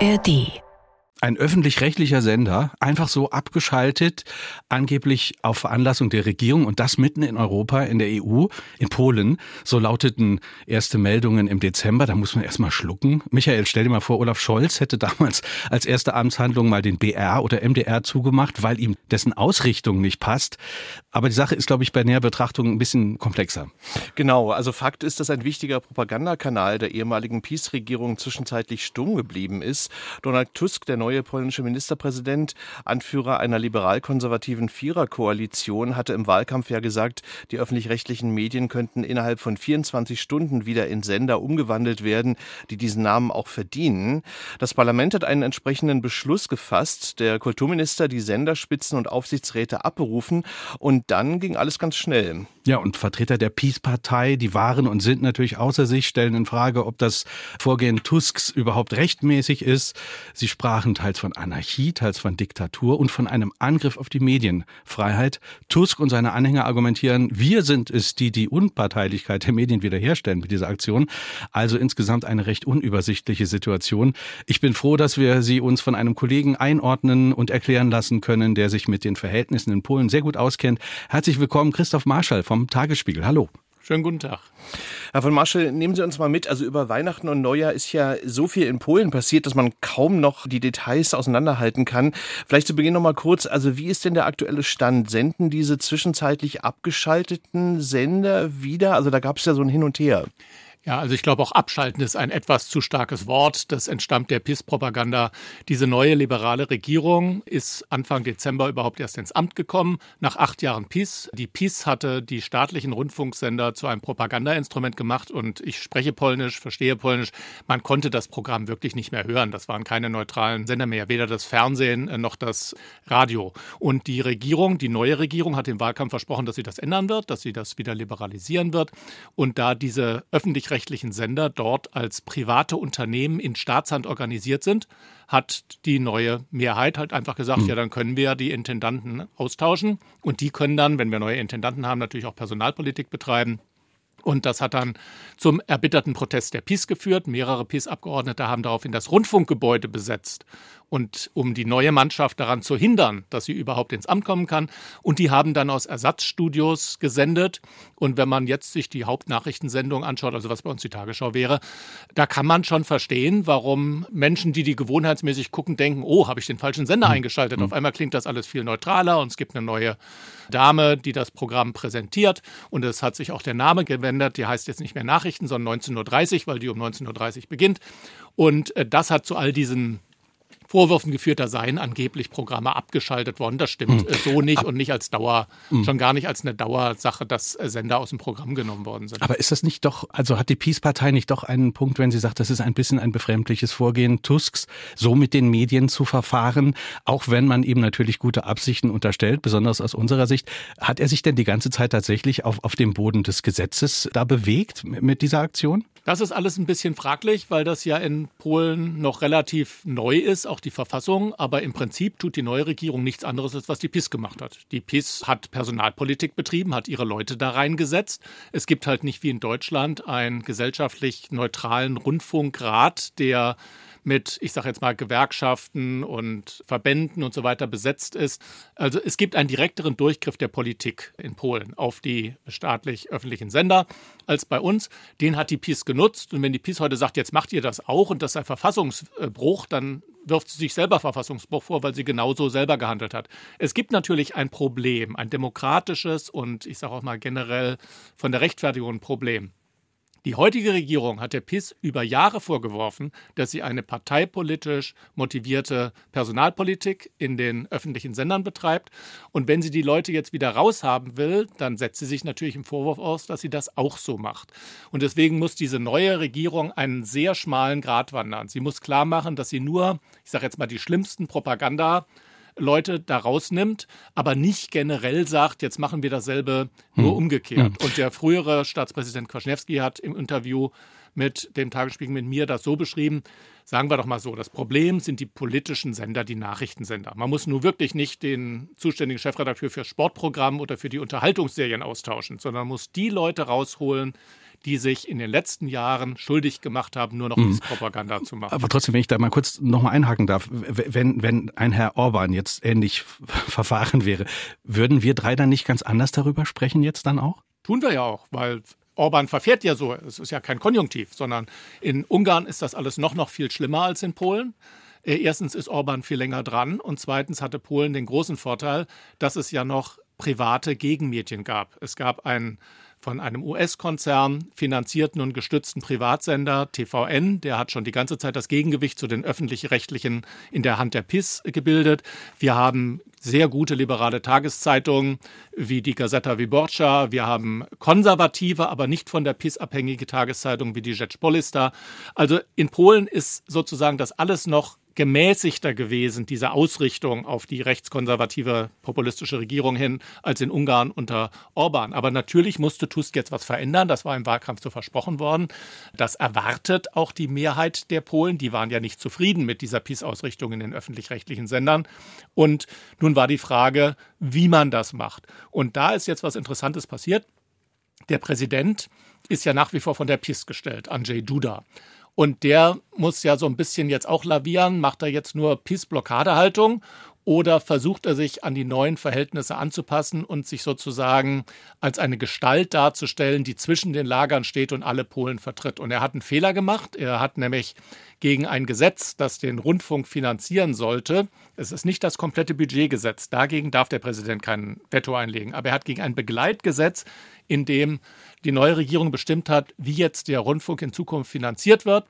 ARD ein öffentlich-rechtlicher Sender einfach so abgeschaltet, angeblich auf Veranlassung der Regierung und das mitten in Europa, in der EU, in Polen. So lauteten erste Meldungen im Dezember. Da muss man erstmal schlucken. Michael, stell dir mal vor, Olaf Scholz hätte damals als erste Amtshandlung mal den BR oder MDR zugemacht, weil ihm dessen Ausrichtung nicht passt. Aber die Sache ist, glaube ich, bei näher Betrachtung ein bisschen komplexer. Genau. Also Fakt ist, dass ein wichtiger Propagandakanal der ehemaligen Peace-Regierung zwischenzeitlich stumm geblieben ist. Donald Tusk, der neue polnische Ministerpräsident, Anführer einer liberal-konservativen Viererkoalition, hatte im Wahlkampf ja gesagt, die öffentlich-rechtlichen Medien könnten innerhalb von 24 Stunden wieder in Sender umgewandelt werden, die diesen Namen auch verdienen. Das Parlament hat einen entsprechenden Beschluss gefasst, der Kulturminister die Senderspitzen und Aufsichtsräte abberufen und dann ging alles ganz schnell. Ja, und Vertreter der Peace-Partei, die waren und sind natürlich außer sich, stellen in Frage, ob das Vorgehen Tusks überhaupt rechtmäßig ist. Sie sprachen teils von Anarchie, teils von Diktatur und von einem Angriff auf die Medienfreiheit. Tusk und seine Anhänger argumentieren, wir sind es, die die Unparteilichkeit der Medien wiederherstellen mit dieser Aktion. Also insgesamt eine recht unübersichtliche Situation. Ich bin froh, dass wir sie uns von einem Kollegen einordnen und erklären lassen können, der sich mit den Verhältnissen in Polen sehr gut auskennt. Herzlich willkommen, Christoph Marschall vom vom Tagesspiegel. Hallo. Schönen guten Tag. Herr von Marschall, nehmen Sie uns mal mit. Also über Weihnachten und Neujahr ist ja so viel in Polen passiert, dass man kaum noch die Details auseinanderhalten kann. Vielleicht zu Beginn noch mal kurz. Also wie ist denn der aktuelle Stand? Senden diese zwischenzeitlich abgeschalteten Sender wieder? Also da gab es ja so ein Hin und Her. Ja, also ich glaube auch abschalten ist ein etwas zu starkes Wort. Das entstammt der PIS-Propaganda. Diese neue liberale Regierung ist Anfang Dezember überhaupt erst ins Amt gekommen, nach acht Jahren PIS. Die PIS hatte die staatlichen Rundfunksender zu einem Propagandainstrument gemacht und ich spreche Polnisch, verstehe Polnisch. Man konnte das Programm wirklich nicht mehr hören. Das waren keine neutralen Sender mehr, weder das Fernsehen äh, noch das Radio. Und die Regierung, die neue Regierung hat im Wahlkampf versprochen, dass sie das ändern wird, dass sie das wieder liberalisieren wird. Und da diese öffentlich öffentlich-rechtlichen Sender dort als private Unternehmen in Staatshand organisiert sind, hat die neue Mehrheit halt einfach gesagt, mhm. ja, dann können wir die Intendanten austauschen und die können dann, wenn wir neue Intendanten haben, natürlich auch Personalpolitik betreiben. Und das hat dann zum erbitterten Protest der PiS geführt. Mehrere PiS-Abgeordnete haben daraufhin das Rundfunkgebäude besetzt. Und um die neue Mannschaft daran zu hindern, dass sie überhaupt ins Amt kommen kann. Und die haben dann aus Ersatzstudios gesendet. Und wenn man jetzt sich die Hauptnachrichtensendung anschaut, also was bei uns die Tagesschau wäre, da kann man schon verstehen, warum Menschen, die die gewohnheitsmäßig gucken, denken, oh, habe ich den falschen Sender hm. eingeschaltet. Auf hm. einmal klingt das alles viel neutraler und es gibt eine neue Dame, die das Programm präsentiert. Und es hat sich auch der Name gewendet. Die heißt jetzt nicht mehr Nachrichten, sondern 19.30 Uhr, weil die um 19.30 Uhr beginnt. Und äh, das hat zu all diesen Vorwürfen geführt, da seien angeblich Programme abgeschaltet worden. Das stimmt mhm. so nicht und nicht als Dauer, mhm. schon gar nicht als eine Dauersache, dass äh, Sender aus dem Programm genommen worden sind. Aber ist das nicht doch, also hat die Peace-Partei nicht doch einen Punkt, wenn sie sagt, das ist ein bisschen ein befremdliches Vorgehen Tusks, so mit den Medien zu verfahren, auch wenn man ihm natürlich gute Absichten unterstellt, besonders aus unserer Sicht. Hat er sich denn die ganze Zeit tatsächlich auf, auf dem Boden des Gesetzes da bewegt mit dieser Aktion? Das ist alles ein bisschen fraglich, weil das ja in Polen noch relativ neu ist, auch die Verfassung. Aber im Prinzip tut die neue Regierung nichts anderes, als was die PIS gemacht hat. Die PIS hat Personalpolitik betrieben, hat ihre Leute da reingesetzt. Es gibt halt nicht wie in Deutschland einen gesellschaftlich neutralen Rundfunkrat, der mit, ich sage jetzt mal, Gewerkschaften und Verbänden und so weiter besetzt ist. Also es gibt einen direkteren Durchgriff der Politik in Polen auf die staatlich-öffentlichen Sender als bei uns. Den hat die PiS genutzt. Und wenn die PiS heute sagt, jetzt macht ihr das auch und das ist ein Verfassungsbruch, dann wirft sie sich selber Verfassungsbruch vor, weil sie genauso selber gehandelt hat. Es gibt natürlich ein Problem, ein demokratisches und ich sage auch mal generell von der Rechtfertigung ein Problem. Die heutige Regierung hat der PIS über Jahre vorgeworfen, dass sie eine parteipolitisch motivierte Personalpolitik in den öffentlichen Sendern betreibt. Und wenn sie die Leute jetzt wieder raushaben will, dann setzt sie sich natürlich im Vorwurf aus, dass sie das auch so macht. Und deswegen muss diese neue Regierung einen sehr schmalen Grat wandern. Sie muss klar machen, dass sie nur, ich sage jetzt mal, die schlimmsten Propaganda Leute da rausnimmt, aber nicht generell sagt, jetzt machen wir dasselbe nur hm. umgekehrt. Hm. Und der frühere Staatspräsident Kwaśniewski hat im Interview mit dem Tagesspiegel mit mir das so beschrieben, sagen wir doch mal so, das Problem sind die politischen Sender, die Nachrichtensender. Man muss nur wirklich nicht den zuständigen Chefredakteur für Sportprogramm oder für die Unterhaltungsserien austauschen, sondern muss die Leute rausholen, die sich in den letzten Jahren schuldig gemacht haben, nur noch mhm. Propaganda zu machen. Aber trotzdem, wenn ich da mal kurz nochmal einhaken darf, wenn, wenn ein Herr Orban jetzt ähnlich verfahren wäre, würden wir drei dann nicht ganz anders darüber sprechen jetzt dann auch? Tun wir ja auch, weil Orban verfährt ja so. Es ist ja kein Konjunktiv, sondern in Ungarn ist das alles noch, noch viel schlimmer als in Polen. Äh, erstens ist Orban viel länger dran und zweitens hatte Polen den großen Vorteil, dass es ja noch private Gegenmedien gab. Es gab einen von einem US-Konzern finanzierten und gestützten Privatsender TVN. Der hat schon die ganze Zeit das Gegengewicht zu den öffentlich-rechtlichen in der Hand der PIS gebildet. Wir haben sehr gute liberale Tageszeitungen wie die Gazeta Wyborcza. Wir haben konservative, aber nicht von der PIS abhängige Tageszeitungen wie die Rzeczpospolita. Also in Polen ist sozusagen das alles noch gemäßigter gewesen, diese Ausrichtung auf die rechtskonservative populistische Regierung hin, als in Ungarn unter Orban. Aber natürlich musste Tusk jetzt was verändern. Das war im Wahlkampf so versprochen worden. Das erwartet auch die Mehrheit der Polen. Die waren ja nicht zufrieden mit dieser Peace-Ausrichtung in den öffentlich-rechtlichen Sendern. Und nun war die Frage, wie man das macht. Und da ist jetzt was Interessantes passiert. Der Präsident ist ja nach wie vor von der PIS gestellt, Andrzej Duda. Und der muss ja so ein bisschen jetzt auch lavieren. Macht er jetzt nur Peace-Blockadehaltung oder versucht er sich an die neuen Verhältnisse anzupassen und sich sozusagen als eine Gestalt darzustellen, die zwischen den Lagern steht und alle Polen vertritt? Und er hat einen Fehler gemacht. Er hat nämlich gegen ein Gesetz, das den Rundfunk finanzieren sollte, es ist nicht das komplette Budgetgesetz, dagegen darf der Präsident kein Veto einlegen, aber er hat gegen ein Begleitgesetz, in dem die neue Regierung bestimmt hat, wie jetzt der Rundfunk in Zukunft finanziert wird.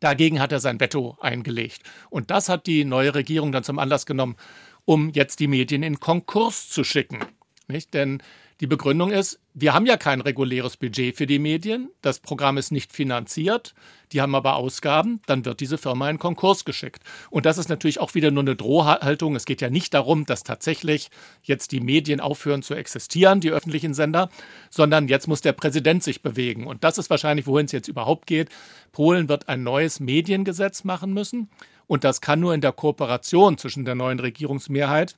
Dagegen hat er sein Veto eingelegt. Und das hat die neue Regierung dann zum Anlass genommen, um jetzt die Medien in Konkurs zu schicken. Nicht? Denn die Begründung ist, wir haben ja kein reguläres Budget für die Medien, das Programm ist nicht finanziert, die haben aber Ausgaben, dann wird diese Firma in Konkurs geschickt. Und das ist natürlich auch wieder nur eine Drohhaltung. Es geht ja nicht darum, dass tatsächlich jetzt die Medien aufhören zu existieren, die öffentlichen Sender, sondern jetzt muss der Präsident sich bewegen. Und das ist wahrscheinlich, wohin es jetzt überhaupt geht. Polen wird ein neues Mediengesetz machen müssen. Und das kann nur in der Kooperation zwischen der neuen Regierungsmehrheit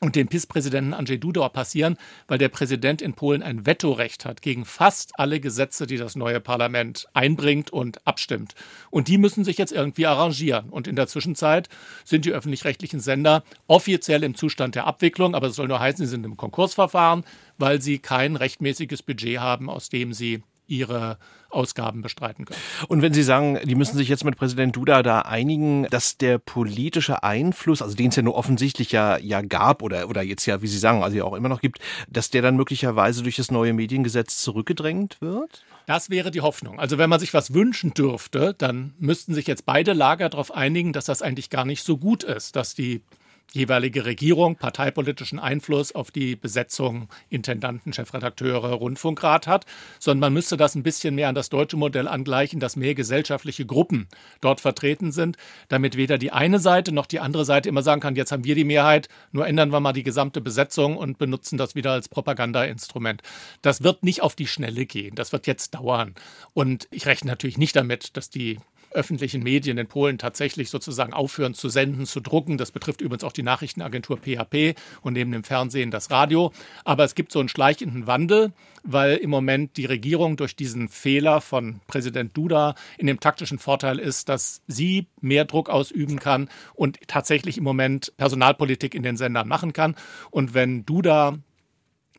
und dem PIS-Präsidenten Andrzej Duda passieren, weil der Präsident in Polen ein Vetorecht hat gegen fast alle Gesetze, die das neue Parlament einbringt und abstimmt. Und die müssen sich jetzt irgendwie arrangieren. Und in der Zwischenzeit sind die öffentlich-rechtlichen Sender offiziell im Zustand der Abwicklung, aber es soll nur heißen, sie sind im Konkursverfahren, weil sie kein rechtmäßiges Budget haben, aus dem sie ihre Ausgaben bestreiten können. Und wenn Sie sagen, die müssen sich jetzt mit Präsident Duda da einigen, dass der politische Einfluss, also den es ja nur offensichtlich ja, ja gab oder, oder jetzt ja, wie Sie sagen, also ja auch immer noch gibt, dass der dann möglicherweise durch das neue Mediengesetz zurückgedrängt wird? Das wäre die Hoffnung. Also wenn man sich was wünschen dürfte, dann müssten sich jetzt beide Lager darauf einigen, dass das eigentlich gar nicht so gut ist, dass die jeweilige Regierung parteipolitischen Einfluss auf die Besetzung Intendanten, Chefredakteure, Rundfunkrat hat, sondern man müsste das ein bisschen mehr an das deutsche Modell angleichen, dass mehr gesellschaftliche Gruppen dort vertreten sind, damit weder die eine Seite noch die andere Seite immer sagen kann, jetzt haben wir die Mehrheit, nur ändern wir mal die gesamte Besetzung und benutzen das wieder als Propagandainstrument. Das wird nicht auf die Schnelle gehen, das wird jetzt dauern. Und ich rechne natürlich nicht damit, dass die öffentlichen Medien in Polen tatsächlich sozusagen aufhören zu senden, zu drucken. Das betrifft übrigens auch die Nachrichtenagentur PHP und neben dem Fernsehen das Radio. Aber es gibt so einen schleichenden Wandel, weil im Moment die Regierung durch diesen Fehler von Präsident Duda in dem taktischen Vorteil ist, dass sie mehr Druck ausüben kann und tatsächlich im Moment Personalpolitik in den Sendern machen kann. Und wenn Duda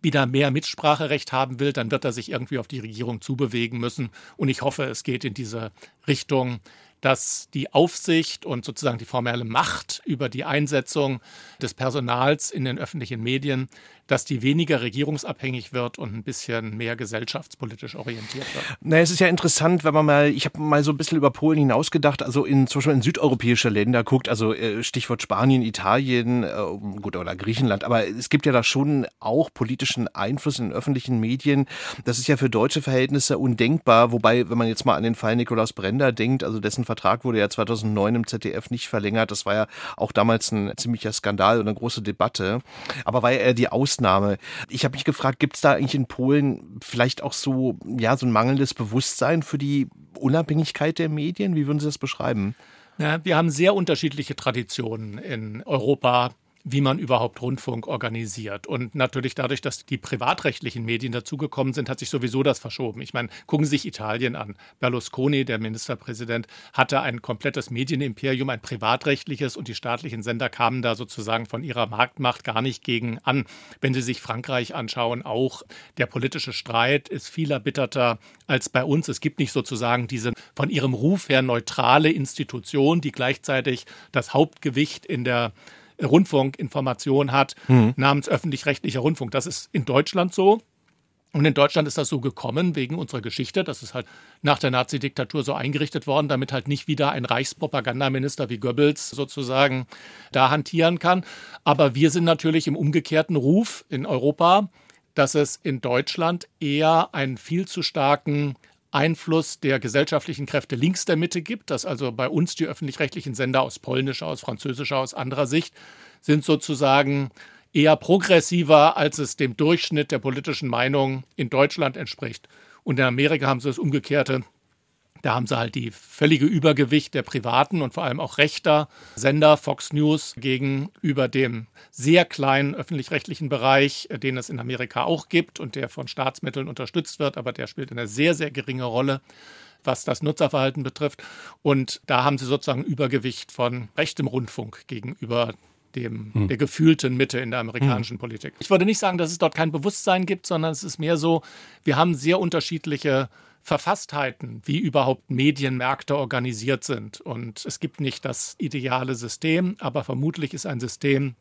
wieder mehr Mitspracherecht haben will, dann wird er sich irgendwie auf die Regierung zubewegen müssen. Und ich hoffe, es geht in diese Richtung, dass die Aufsicht und sozusagen die formelle Macht über die Einsetzung des Personals in den öffentlichen Medien dass die weniger regierungsabhängig wird und ein bisschen mehr gesellschaftspolitisch orientiert wird. Na, es ist ja interessant, wenn man mal, ich habe mal so ein bisschen über Polen hinausgedacht, also in zum Beispiel in südeuropäische Länder guckt, also äh, Stichwort Spanien, Italien, äh, gut oder Griechenland, aber es gibt ja da schon auch politischen Einfluss in öffentlichen Medien. Das ist ja für deutsche Verhältnisse undenkbar, wobei, wenn man jetzt mal an den Fall Nikolaus Brender denkt, also dessen Vertrag wurde ja 2009 im ZDF nicht verlängert, das war ja auch damals ein ziemlicher Skandal und eine große Debatte, aber weil er die Aus Ausnahme. Ich habe mich gefragt, gibt es da eigentlich in Polen vielleicht auch so, ja, so ein mangelndes Bewusstsein für die Unabhängigkeit der Medien? Wie würden Sie das beschreiben? Ja, wir haben sehr unterschiedliche Traditionen in Europa wie man überhaupt Rundfunk organisiert. Und natürlich dadurch, dass die privatrechtlichen Medien dazugekommen sind, hat sich sowieso das verschoben. Ich meine, gucken Sie sich Italien an. Berlusconi, der Ministerpräsident, hatte ein komplettes Medienimperium, ein privatrechtliches und die staatlichen Sender kamen da sozusagen von ihrer Marktmacht gar nicht gegen an. Wenn Sie sich Frankreich anschauen, auch der politische Streit ist viel erbitterter als bei uns. Es gibt nicht sozusagen diese von ihrem Ruf her neutrale Institution, die gleichzeitig das Hauptgewicht in der Rundfunkinformation hat, mhm. namens öffentlich-rechtlicher Rundfunk. Das ist in Deutschland so. Und in Deutschland ist das so gekommen wegen unserer Geschichte. Das ist halt nach der Nazi-Diktatur so eingerichtet worden, damit halt nicht wieder ein Reichspropagandaminister wie Goebbels sozusagen da hantieren kann. Aber wir sind natürlich im umgekehrten Ruf in Europa, dass es in Deutschland eher einen viel zu starken Einfluss der gesellschaftlichen Kräfte links der Mitte gibt, dass also bei uns die öffentlich-rechtlichen Sender aus polnischer, aus französischer, aus anderer Sicht sind sozusagen eher progressiver, als es dem Durchschnitt der politischen Meinung in Deutschland entspricht. Und in Amerika haben sie das Umgekehrte. Da haben sie halt die völlige Übergewicht der privaten und vor allem auch rechter Sender Fox News gegenüber dem sehr kleinen öffentlich-rechtlichen Bereich, den es in Amerika auch gibt und der von Staatsmitteln unterstützt wird, aber der spielt eine sehr, sehr geringe Rolle was das Nutzerverhalten betrifft. Und da haben sie sozusagen Übergewicht von rechtem Rundfunk gegenüber dem, hm. der gefühlten Mitte in der amerikanischen hm. Politik. Ich würde nicht sagen, dass es dort kein Bewusstsein gibt, sondern es ist mehr so, wir haben sehr unterschiedliche Verfasstheiten, wie überhaupt Medienmärkte organisiert sind. Und es gibt nicht das ideale System, aber vermutlich ist ein System,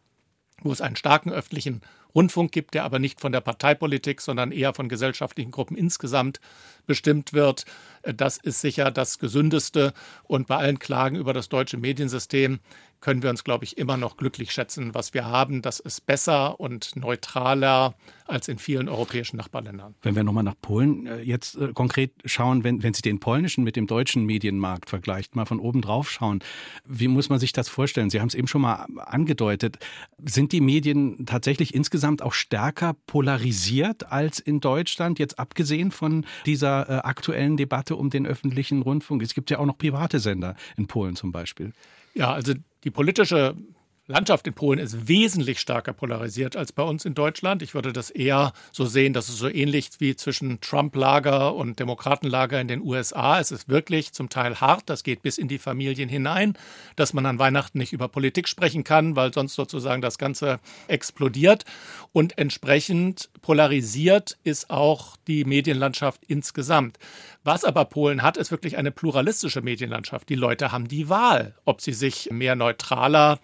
wo es einen starken öffentlichen Rundfunk gibt, der aber nicht von der Parteipolitik, sondern eher von gesellschaftlichen Gruppen insgesamt bestimmt wird. Das ist sicher das Gesündeste. Und bei allen Klagen über das deutsche Mediensystem können wir uns, glaube ich, immer noch glücklich schätzen, was wir haben. Das ist besser und neutraler als in vielen europäischen Nachbarländern. Wenn wir nochmal nach Polen äh, jetzt äh, konkret schauen, wenn, wenn Sie den polnischen mit dem deutschen Medienmarkt vergleicht, mal von oben drauf schauen, wie muss man sich das vorstellen? Sie haben es eben schon mal angedeutet. Sind die Medien tatsächlich insgesamt auch stärker polarisiert als in Deutschland, jetzt abgesehen von dieser äh, aktuellen Debatte um den öffentlichen Rundfunk? Es gibt ja auch noch private Sender in Polen zum Beispiel. Ja, also die politische Landschaft in Polen ist wesentlich stärker polarisiert als bei uns in Deutschland. Ich würde das eher so sehen, dass es so ähnlich wie zwischen Trump-Lager und Demokratenlager in den USA. Es ist wirklich zum Teil hart, das geht bis in die Familien hinein, dass man an Weihnachten nicht über Politik sprechen kann, weil sonst sozusagen das Ganze explodiert. Und entsprechend polarisiert ist auch die Medienlandschaft insgesamt. Was aber Polen hat, ist wirklich eine pluralistische Medienlandschaft. Die Leute haben die Wahl, ob sie sich mehr neutraler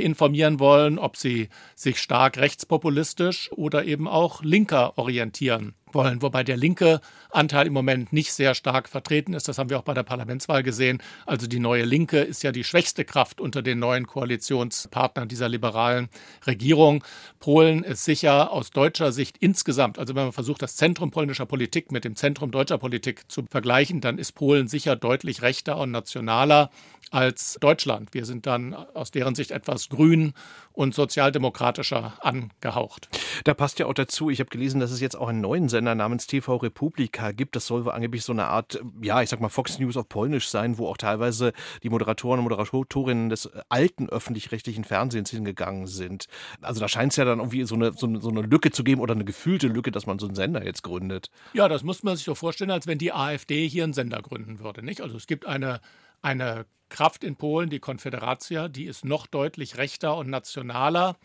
informieren wollen, ob sie sich stark rechtspopulistisch oder eben auch linker orientieren wollen, wobei der linke Anteil im Moment nicht sehr stark vertreten ist. Das haben wir auch bei der Parlamentswahl gesehen. Also die neue Linke ist ja die schwächste Kraft unter den neuen Koalitionspartnern dieser liberalen Regierung. Polen ist sicher aus deutscher Sicht insgesamt, also wenn man versucht, das Zentrum polnischer Politik mit dem Zentrum deutscher Politik zu vergleichen, dann ist Polen sicher deutlich rechter und nationaler als Deutschland. Wir sind dann aus deren Sicht etwas grün und sozialdemokratischer angehaucht. Da passt ja auch dazu, ich habe gelesen, dass es jetzt auch einen neuen Sender namens TV Republika gibt. Das soll angeblich so eine Art, ja, ich sag mal Fox News auf Polnisch sein, wo auch teilweise die Moderatoren und Moderatorinnen des alten öffentlich-rechtlichen Fernsehens hingegangen sind. Also da scheint es ja dann irgendwie so eine, so, eine, so eine Lücke zu geben oder eine gefühlte Lücke, dass man so einen Sender jetzt gründet. Ja, das muss man sich so vorstellen, als wenn die AfD hier einen Sender gründen würde, nicht? Also es gibt eine eine Kraft in Polen, die Konfederacja, die ist noch deutlich rechter und nationaler,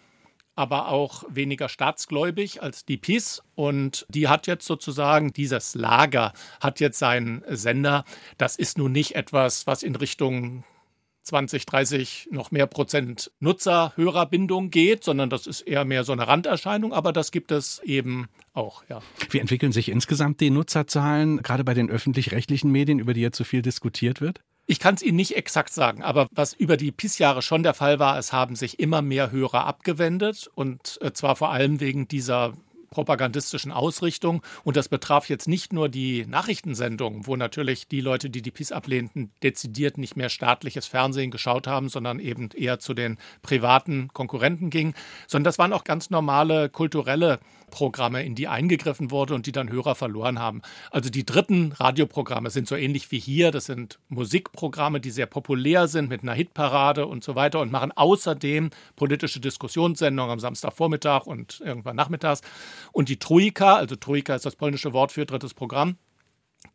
aber auch weniger staatsgläubig als die PiS. Und die hat jetzt sozusagen, dieses Lager hat jetzt seinen Sender. Das ist nun nicht etwas, was in Richtung 20, 30 noch mehr Prozent Nutzer-Hörerbindung geht, sondern das ist eher mehr so eine Randerscheinung, aber das gibt es eben auch, ja. Wie entwickeln sich insgesamt die Nutzerzahlen, gerade bei den öffentlich-rechtlichen Medien, über die jetzt so viel diskutiert wird? Ich kann es Ihnen nicht exakt sagen, aber was über die PIS-Jahre schon der Fall war, es haben sich immer mehr Hörer abgewendet und äh, zwar vor allem wegen dieser propagandistischen Ausrichtung. Und das betraf jetzt nicht nur die Nachrichtensendungen, wo natürlich die Leute, die die PiS ablehnten, dezidiert nicht mehr staatliches Fernsehen geschaut haben, sondern eben eher zu den privaten Konkurrenten ging, sondern das waren auch ganz normale kulturelle Programme, in die eingegriffen wurde und die dann Hörer verloren haben. Also die dritten Radioprogramme sind so ähnlich wie hier. Das sind Musikprogramme, die sehr populär sind mit einer Hitparade und so weiter und machen außerdem politische Diskussionssendungen am Samstagvormittag und irgendwann nachmittags. Und die Troika, also Troika ist das polnische Wort für drittes Programm,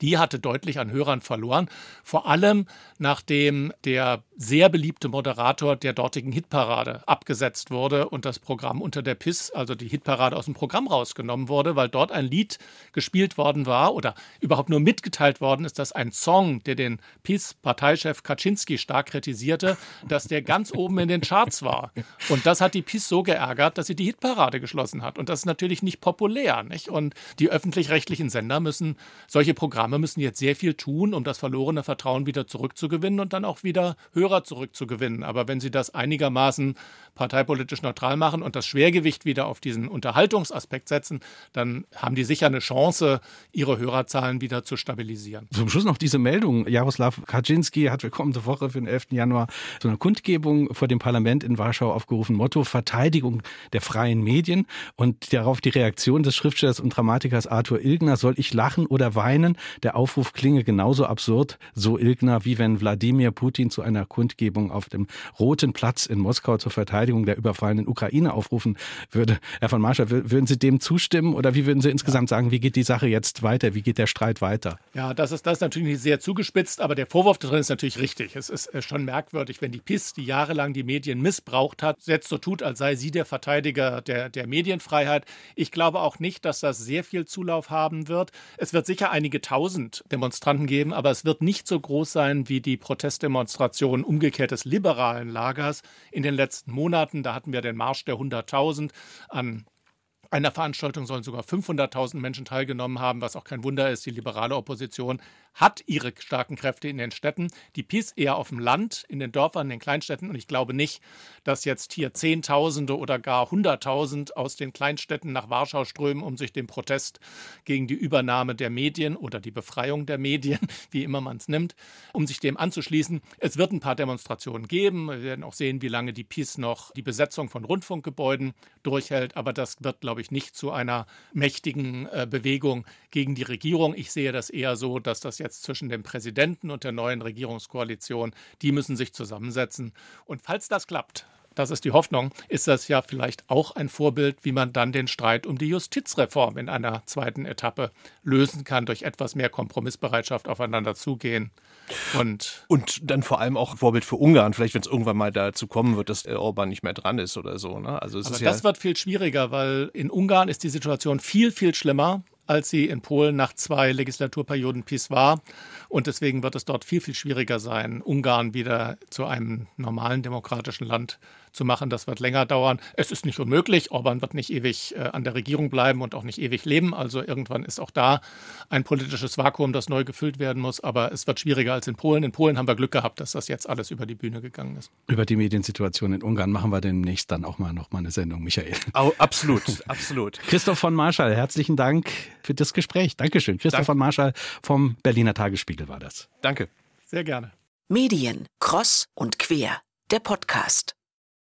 die hatte deutlich an Hörern verloren. Vor allem nachdem der sehr beliebte Moderator der dortigen Hitparade abgesetzt wurde und das Programm unter der PIS, also die Hitparade aus dem Programm rausgenommen wurde, weil dort ein Lied gespielt worden war oder überhaupt nur mitgeteilt worden ist, dass ein Song, der den PIS-Parteichef Kaczynski stark kritisierte, dass der ganz oben in den Charts war. Und das hat die PIS so geärgert, dass sie die Hitparade geschlossen hat. Und das ist natürlich nicht populär. Nicht? Und die öffentlich-rechtlichen Sender müssen solche Programme müssen jetzt sehr viel tun, um das verlorene Vertrauen wieder zurückzugewinnen und dann auch wieder Hörer zurückzugewinnen. Aber wenn Sie das einigermaßen parteipolitisch neutral machen und das Schwergewicht wieder auf diesen Unterhaltungsaspekt setzen, dann haben die sicher eine Chance, ihre Hörerzahlen wieder zu stabilisieren. Zum Schluss noch diese Meldung. Jaroslav Kaczynski hat für kommende Woche für den 11. Januar zu einer Kundgebung vor dem Parlament in Warschau aufgerufen. Motto Verteidigung der freien Medien und darauf die Reaktion des Schriftstellers und Dramatikers Arthur Ilgner. Soll ich lachen oder weinen? Der Aufruf klinge genauso absurd, so Ilgner, wie wenn Wladimir Putin zu einer Kundgebung auf dem Roten Platz in Moskau zur Verteidigung der überfallenen Ukraine aufrufen würde. Herr von Marschall, würden Sie dem zustimmen oder wie würden Sie insgesamt sagen, wie geht die Sache jetzt weiter? Wie geht der Streit weiter? Ja, das ist, das ist natürlich sehr zugespitzt, aber der Vorwurf darin ist natürlich richtig. Es ist schon merkwürdig, wenn die PIS, die jahrelang die Medien missbraucht hat, jetzt so tut, als sei sie der Verteidiger der, der Medienfreiheit. Ich glaube auch nicht, dass das sehr viel Zulauf haben wird. Es wird sicher einige tausend Demonstranten geben, aber es wird nicht so groß sein wie die Protestdemonstrationen umgekehrt des liberalen Lagers in den letzten Monaten. Da hatten wir den Marsch der 100.000 an einer Veranstaltung sollen sogar 500.000 Menschen teilgenommen haben, was auch kein Wunder ist. Die liberale Opposition hat ihre starken Kräfte in den Städten, die PiS eher auf dem Land, in den Dörfern, in den Kleinstädten. Und ich glaube nicht, dass jetzt hier Zehntausende oder gar Hunderttausend aus den Kleinstädten nach Warschau strömen, um sich dem Protest gegen die Übernahme der Medien oder die Befreiung der Medien, wie immer man es nimmt, um sich dem anzuschließen. Es wird ein paar Demonstrationen geben. Wir werden auch sehen, wie lange die PiS noch die Besetzung von Rundfunkgebäuden durchhält. Aber das wird, glaube ich, nicht zu einer mächtigen äh, Bewegung gegen die Regierung. Ich sehe das eher so, dass das jetzt zwischen dem Präsidenten und der neuen Regierungskoalition, die müssen sich zusammensetzen. Und falls das klappt, das ist die Hoffnung, ist das ja vielleicht auch ein Vorbild, wie man dann den Streit um die Justizreform in einer zweiten Etappe lösen kann, durch etwas mehr Kompromissbereitschaft aufeinander zugehen. Und, und dann vor allem auch Vorbild für Ungarn, vielleicht wenn es irgendwann mal dazu kommen wird, dass Orban nicht mehr dran ist oder so. Ne? Also Aber das ja wird viel schwieriger, weil in Ungarn ist die Situation viel, viel schlimmer als sie in Polen nach zwei Legislaturperioden PiS war. Und deswegen wird es dort viel, viel schwieriger sein, Ungarn wieder zu einem normalen demokratischen Land zu machen. Das wird länger dauern. Es ist nicht unmöglich. Orban wird nicht ewig äh, an der Regierung bleiben und auch nicht ewig leben. Also irgendwann ist auch da ein politisches Vakuum, das neu gefüllt werden muss. Aber es wird schwieriger als in Polen. In Polen haben wir Glück gehabt, dass das jetzt alles über die Bühne gegangen ist. Über die Mediensituation in Ungarn machen wir demnächst dann auch mal noch mal eine Sendung, Michael. Oh, absolut, absolut. Christoph von Marschall, herzlichen Dank für das Gespräch. Dankeschön. Christoph von Marschall vom Berliner Tagesspiegel war das. Danke. Sehr gerne. Medien, Cross und Quer, der Podcast.